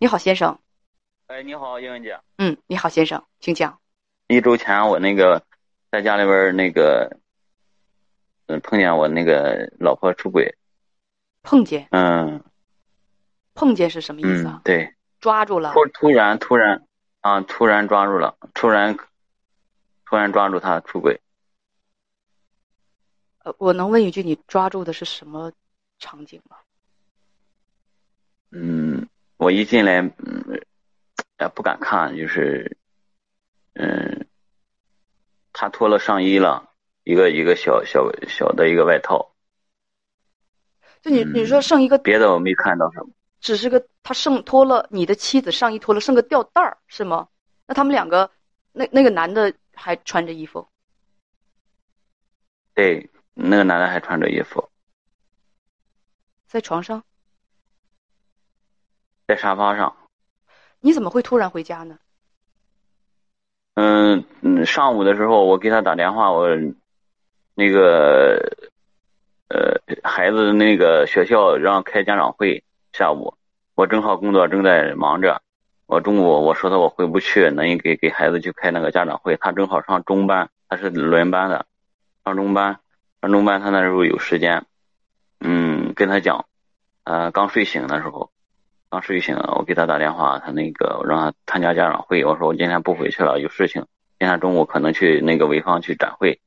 你好，先生。哎，你好，英文姐。嗯，你好，先生，请讲。一周前，我那个在家里边那个，嗯，碰见我那个老婆出轨。碰见。嗯。碰见是什么意思啊？对。抓住了。突突然突然啊！突然抓住了，突然突然抓住他出轨。呃，我能问一句，你抓住的是什么场景吗？嗯，我一进来，嗯。也不敢看，就是，嗯，他脱了上衣了，一个一个小小小的一个外套。就你你说剩一个别的我没看到什么，只是个他剩脱了你的妻子上衣脱了剩个吊带儿是吗？那他们两个那那个男的还穿着衣服？对，那个男的还穿着衣服，在床上，在沙发上。你怎么会突然回家呢？嗯嗯，上午的时候我给他打电话，我那个呃孩子那个学校让开家长会，下午我正好工作正在忙着，我中午我说他我回不去，那你给给孩子去开那个家长会，他正好上中班，他是轮班的，上中班上中班他那时候有时间，嗯，跟他讲，呃刚睡醒的时候。刚睡醒，我给他打电话，他那个让他参加家长会。我说我今天不回去了，有事情。今天中午可能去那个潍坊去展会。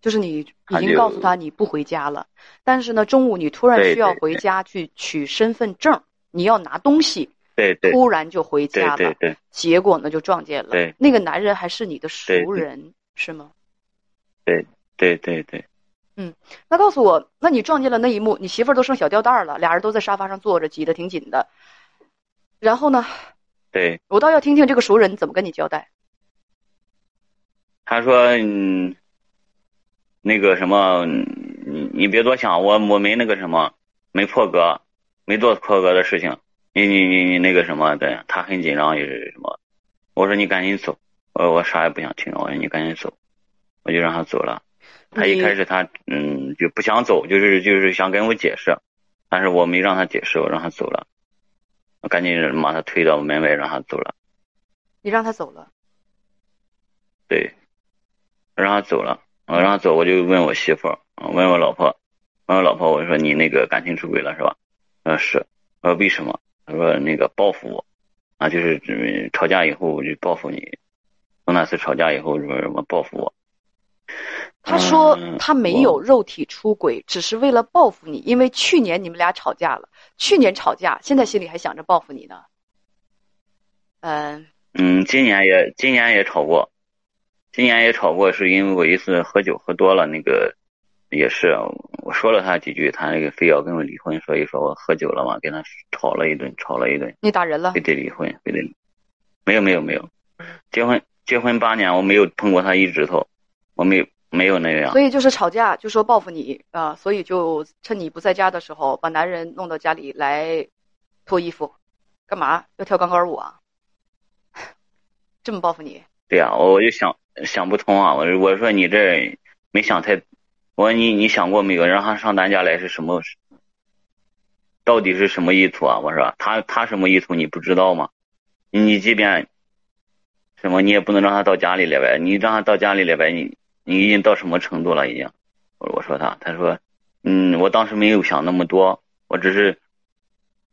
就是你已经告诉他你不回家了，但是呢，中午你突然需要回家去取身份证，你要拿东西，对对，突然就回家了，对对，结果呢就撞见了，对，那个男人还是你的熟人，是吗？对对对对。嗯，那告诉我，那你撞见了那一幕，你媳妇儿都剩小吊带了，俩人都在沙发上坐着，挤得挺紧的。然后呢？对，我倒要听听这个熟人怎么跟你交代。他说：“嗯，那个什么，你你别多想，我我没那个什么，没破格，没做破格的事情。你你你你那个什么的，他很紧张也是什么？我说你赶紧走，我我啥也不想听，我说你赶紧走，我就让他走了。”他一开始他嗯就不想走，就是就是想跟我解释，但是我没让他解释，我让他走了，我赶紧把他推到门外让他走了。你让他走了？对，我让他走了，我让他走，我就问我媳妇儿，问我老婆，问我老婆，我说你那个感情出轨了是吧？呃是，我说为什么？他说那个报复我，啊就是吵架以后我就报复你，从那次吵架以后什么什么报复我。他说他没有肉体出轨，只是为了报复你，因为去年你们俩吵架了。去年吵架，现在心里还想着报复你呢。嗯嗯，今年也今年也吵过，今年也吵过，是因为我一次喝酒喝多了，那个也是我说了他几句，他那个非要跟我离婚，所以说我喝酒了嘛，跟他吵了一顿，吵了一顿。你打人了？非得离婚，非得没有没有没有，结婚结婚八年，我没有碰过他一指头，我没有。没有那样，所以就是吵架，就说报复你啊，所以就趁你不在家的时候，把男人弄到家里来脱衣服，干嘛要跳钢管舞啊？这么报复你？对呀，我就想想不通啊！我我说你这没想太，我说你你想过没有？让他上咱家来是什么？到底是什么意图啊？我说他他什么意图你不知道吗？你即便什么你也不能让他到家里来呗，你让他到家里来呗，你。你已经到什么程度了？已经，我我说他，他说，嗯，我当时没有想那么多，我只是，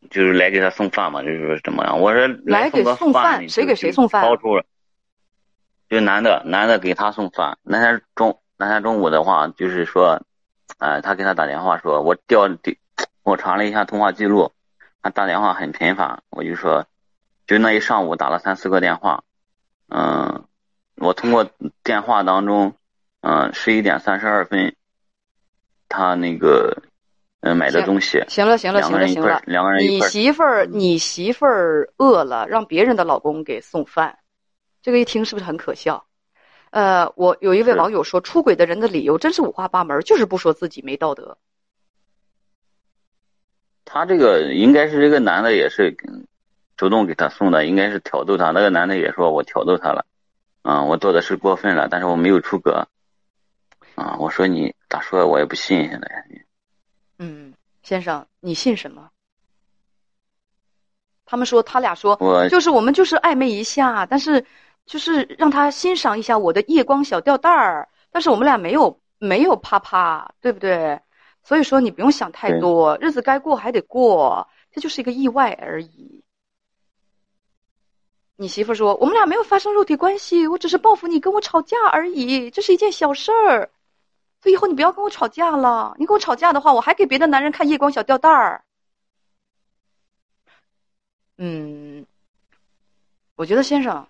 就是来给他送饭嘛，就是说怎么样？我说来给送饭，谁给谁送饭？包出，就男的，男的给他送饭。那天中那天中午的话，就是说，呃，他给他打电话说，我调的，我查了一下通话记录，他打电话很频繁，我就说，就那一上午打了三四个电话，嗯，我通过电话当中。嗯，十一点三十二分，他那个嗯买的东西。行了行了行了行了，两个人你媳妇儿你媳妇儿饿了，让别人的老公给送饭，这个一听是不是很可笑？呃，我有一位网友说，出轨的人的理由真是五花八门，就是不说自己没道德。他这个应该是这个男的也是主动给他送的，应该是挑逗他。那个男的也说我挑逗他了，嗯，我做的是过分了，但是我没有出格。啊，我说你咋说，我也不信现在。嗯，先生，你信什么？他们说他俩说，我就是我们就是暧昧一下，但是就是让他欣赏一下我的夜光小吊带儿，但是我们俩没有没有啪啪，对不对？所以说你不用想太多，日子该过还得过，这就是一个意外而已。你媳妇说我们俩没有发生肉体关系，我只是报复你跟我吵架而已，这是一件小事儿。所以以后你不要跟我吵架了，你跟我吵架的话，我还给别的男人看夜光小吊带儿。嗯，我觉得先生，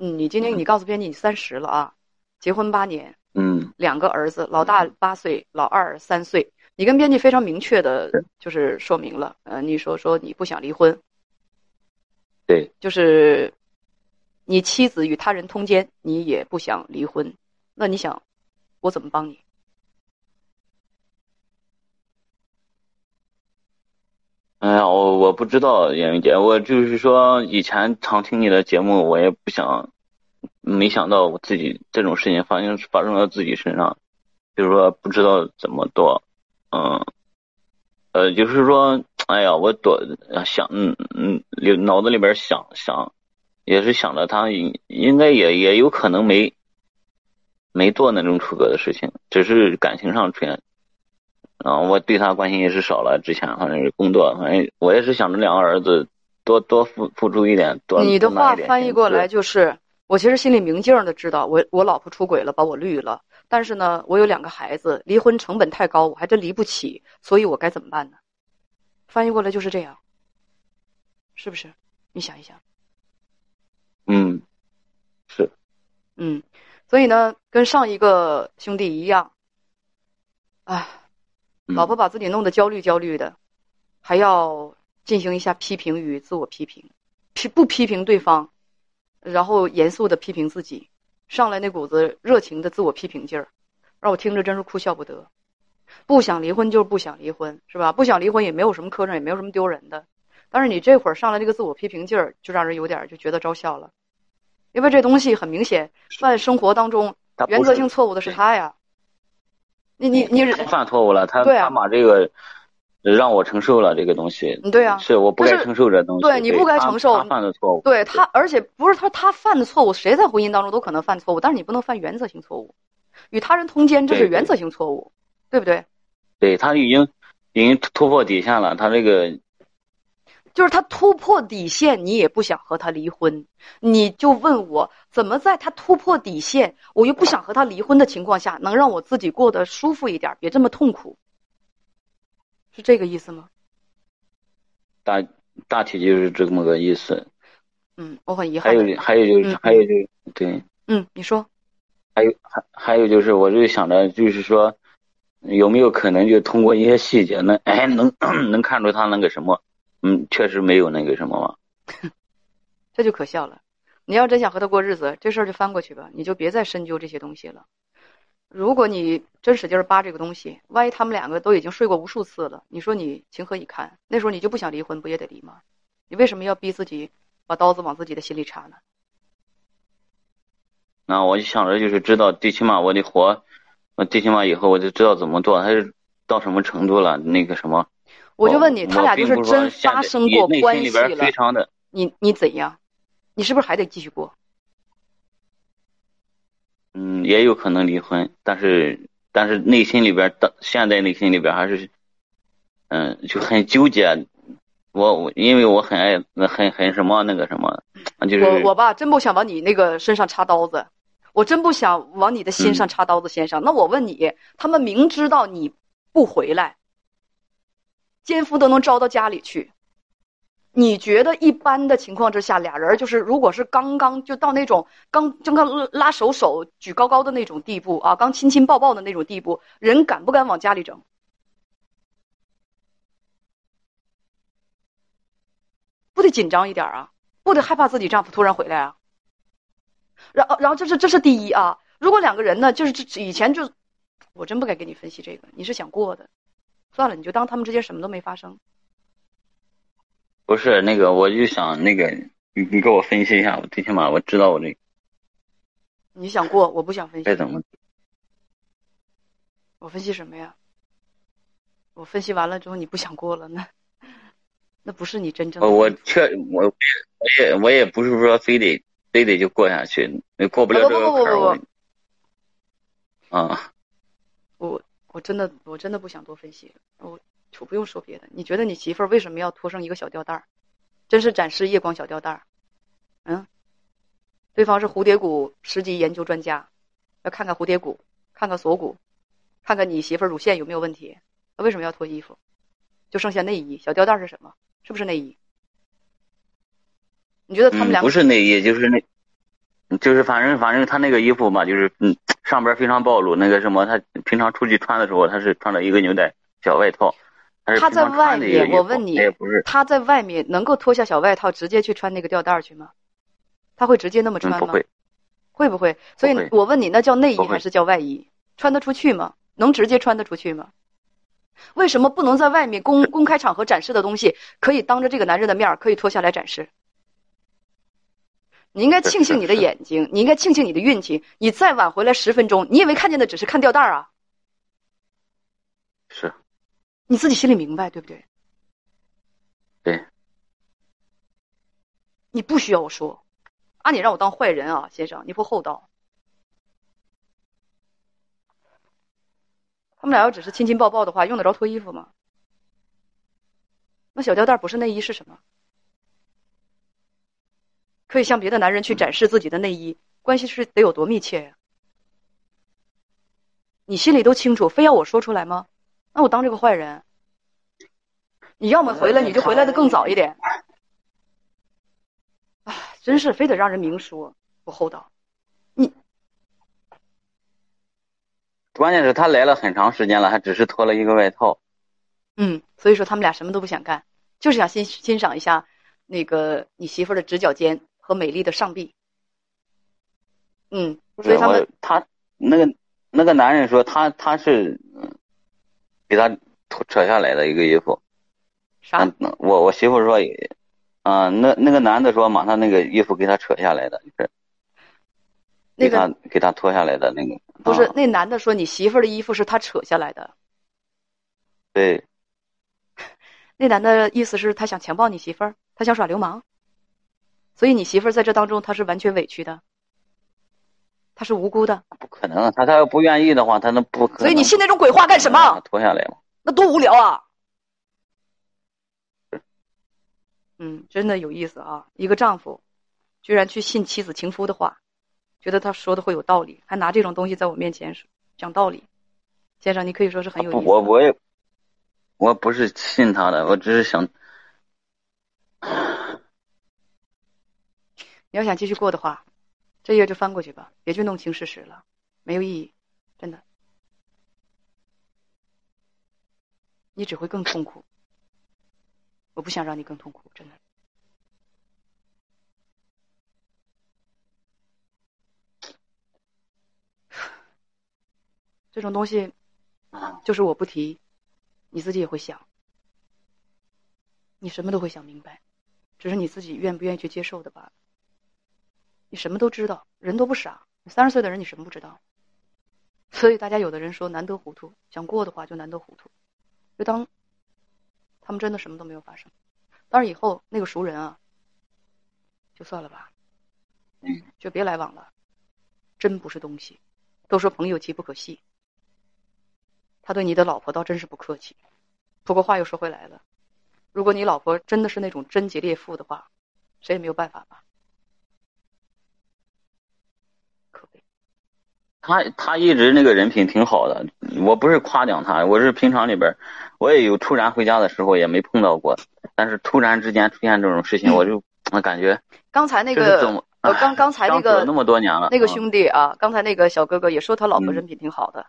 嗯，你今天你告诉编辑你三十了啊，结婚八年，嗯两个儿子，老大八岁，老二三岁。你跟编辑非常明确的，就是说明了，呃，你说说你不想离婚，对，就是你妻子与他人通奸，你也不想离婚，那你想我怎么帮你？哎呀，我我不知道严云姐，我就是说以前常听你的节目，我也不想，没想到我自己这种事情发生发生到自己身上，就是说不知道怎么做，嗯，呃，就是说，哎呀，我多想，嗯嗯，脑子里边想想，也是想着他应应该也也有可能没没做那种出格的事情，只是感情上出现。啊，我对他关心也是少了。之前反正是工作，反正我也是想着两个儿子多多付付出一点，多你的话翻译过来就是，我其实心里明镜儿的知道，我我老婆出轨了，把我绿了。但是呢，我有两个孩子，离婚成本太高，我还真离不起，所以我该怎么办呢？翻译过来就是这样，是不是？你想一想，嗯，是，嗯，所以呢，跟上一个兄弟一样，哎，嗯老婆把自己弄得焦虑焦虑的，还要进行一下批评与自我批评，批不批评对方，然后严肃的批评自己，上来那股子热情的自我批评劲儿，让我听着真是哭笑不得。不想离婚就是不想离婚，是吧？不想离婚也没有什么磕碜，也没有什么丢人的。但是你这会儿上来这个自我批评劲儿，就让人有点儿就觉得招笑了，因为这东西很明显，犯生活当中原则性错误的是他呀。你你你他犯错误了，他他把这个让我承受了这个东西，嗯对啊是我不该承受这东西，对你不该承受他犯的错误，对他，而且不是他他犯的错误，谁在婚姻当中都可能犯错误，但是你不能犯原则性错误。与他人通奸，这是原则性错误，对不对？对他已经已经突破底线了，他这个就是他突破底线，你也不想和他离婚，你就问我怎么在他突破底线，我又不想和他离婚的情况下，能让我自己过得舒服一点，别这么痛苦，是这个意思吗？大大体就是这么个意思。嗯，我很遗憾还。有还有就是嗯还有就是对。嗯，你说，还有还还有就是，我就想着，就是说，有没有可能就通过一些细节能哎能 能看出他那个什么，嗯，确实没有那个什么嘛。这就可笑了。你要真想和他过日子，这事儿就翻过去吧，你就别再深究这些东西了。如果你真使劲儿扒这个东西，万一他们两个都已经睡过无数次了，你说你情何以堪？那时候你就不想离婚，不也得离吗？你为什么要逼自己把刀子往自己的心里插呢？那我就想着，就是知道，最起码我得活，我最起码以后我就知道怎么做，他是到什么程度了，那个什么。我就问你，他俩就是真发生过关系了非，常的，你你怎样？你是不是还得继续过？嗯，也有可能离婚，但是但是内心里边的现在内心里边还是，嗯，就很纠结。我我因为我很爱很很什么那个什么，就是我我吧，真不想往你那个身上插刀子，我真不想往你的心上插刀子，先生。那我问你，他们明知道你不回来，奸夫都能招到家里去，你觉得一般的情况之下，俩人就是如果是刚刚就到那种刚刚刚拉手手举高高的那种地步啊，刚亲亲抱抱的那种地步，人敢不敢往家里整？不得紧张一点啊，不得害怕自己丈夫突然回来啊。然后，然后这是这是第一啊。如果两个人呢，就是以前就，我真不该给你分析这个，你是想过的，算了，你就当他们之间什么都没发生。不是那个，我就想那个，你你给我分析一下，我最起码我知道我这你想过，我不想分析。该怎么。我分析什么呀？我分析完了之后，你不想过了呢？那不是你真正的。我确我我也我也不是说非得非得就过下去，过不了这个坎儿。啊，我我真的我真的不想多分析，我就不用说别的。你觉得你媳妇儿为什么要脱上一个小吊带儿？真是展示夜光小吊带儿？嗯，对方是蝴蝶骨十级研究专家，要看看蝴蝶骨，看看锁骨，看看你媳妇儿乳腺有没有问题。她为什么要脱衣服？就剩下内衣，小吊带是什么？是不是内衣？你觉得他们俩不是内衣，就是那，就是反正反正他那个衣服嘛，就是嗯，上边非常暴露。那个什么，他平常出去穿的时候，他是穿了一个牛仔小外套。他在外面，我问你，他在外面能够脱下小外套直接去穿那个吊带去吗？他会直接那么穿吗？不会，会不会？所以我问你，那叫内衣还是叫外衣？穿得出去吗？能直接穿得出去吗？为什么不能在外面公公开场合展示的东西，可以当着这个男人的面可以脱下来展示？你应该庆幸你的眼睛，你应该庆幸你的运气。你再晚回来十分钟，你以为看见的只是看吊带啊？是，你自己心里明白对不对？对。你不需要我说，啊，你让我当坏人啊，先生，你不厚道。他们俩要只是亲亲抱抱的话，用得着脱衣服吗？那小吊带不是内衣是什么？可以向别的男人去展示自己的内衣，关系是得有多密切呀？你心里都清楚，非要我说出来吗？那我当这个坏人？你要么回来，你就回来的更早一点。啊，真是非得让人明说，不厚道。你。关键是他来了很长时间了，还只是脱了一个外套。嗯，所以说他们俩什么都不想干，就是想欣欣赏一下那个你媳妇儿的直角肩和美丽的上臂。嗯，所以他们他那个那个男人说他他是给他扯下来的一个衣服。啥？我我媳妇说，啊，那那个男的说，马上那个衣服给他扯下来的，就是。给他给他脱下来的那个不是那男的说你媳妇儿的衣服是他扯下来的，对，那男的意思是他想强暴你媳妇儿，他想耍流氓，所以你媳妇儿在这当中她是完全委屈的，她是无辜的，不可能，她她要不愿意的话，她能不？所以你信那种鬼话干什么？脱下来嘛，那多无聊啊！嗯，真的有意思啊，一个丈夫居然去信妻子情夫的话。觉得他说的会有道理，还拿这种东西在我面前讲道理，先生，你可以说是很有意思。我我也，我不是信他的，我只是想，你要想继续过的话，这页就翻过去吧，别去弄清事实了，没有意义，真的，你只会更痛苦。我不想让你更痛苦，真的。这种东西，就是我不提，你自己也会想，你什么都会想明白，只是你自己愿不愿意去接受的罢了。你什么都知道，人都不傻，三十岁的人你什么不知道？所以大家有的人说难得糊涂，想过的话就难得糊涂，就当他们真的什么都没有发生。当然以后那个熟人啊，就算了吧，就别来往了，真不是东西。都说朋友极不可信。他对你的老婆倒真是不客气，不过话又说回来了，如果你老婆真的是那种贞洁烈妇的话，谁也没有办法吧？可悲。他他一直那个人品挺好的，我不是夸奖他，我是平常里边我也有突然回家的时候也没碰到过，但是突然之间出现这种事情，我就我感觉 刚才那个呃刚刚才那个那么多年了，那个兄弟啊，刚才那个小哥哥也说他老婆人品挺好的。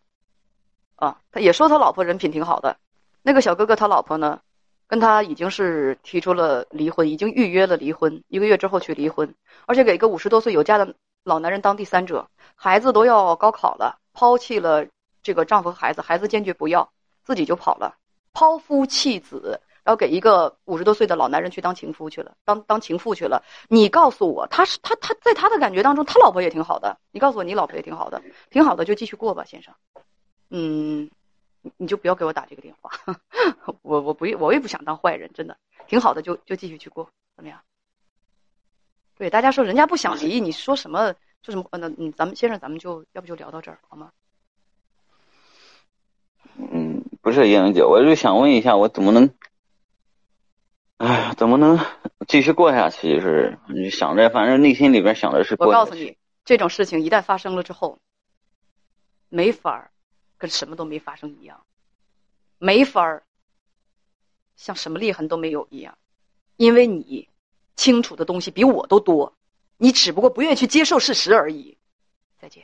啊，他也说他老婆人品挺好的，那个小哥哥他老婆呢，跟他已经是提出了离婚，已经预约了离婚，一个月之后去离婚，而且给一个五十多岁有家的老男人当第三者，孩子都要高考了，抛弃了这个丈夫和孩子，孩子坚决不要，自己就跑了，抛夫弃子，然后给一个五十多岁的老男人去当情夫去了，当当情妇去了。你告诉我，他是他他在他的感觉当中，他老婆也挺好的。你告诉我，你老婆也挺好的，挺好的就继续过吧，先生。嗯，你就不要给我打这个电话，我我不我也不想当坏人，真的，挺好的，就就继续去过，怎么样？对，大家说人家不想离，你说什么说什么？那嗯，咱们先生，咱们就要不就聊到这儿好吗？嗯，不是英姐，我就想问一下，我怎么能，哎，怎么能继续过下去？就是想着，反正内心里边想的是。我告诉你，这种事情一旦发生了之后，没法儿跟什么都没发生一样，没法儿像什么裂痕都没有一样，因为你清楚的东西比我都多，你只不过不愿意去接受事实而已。再见。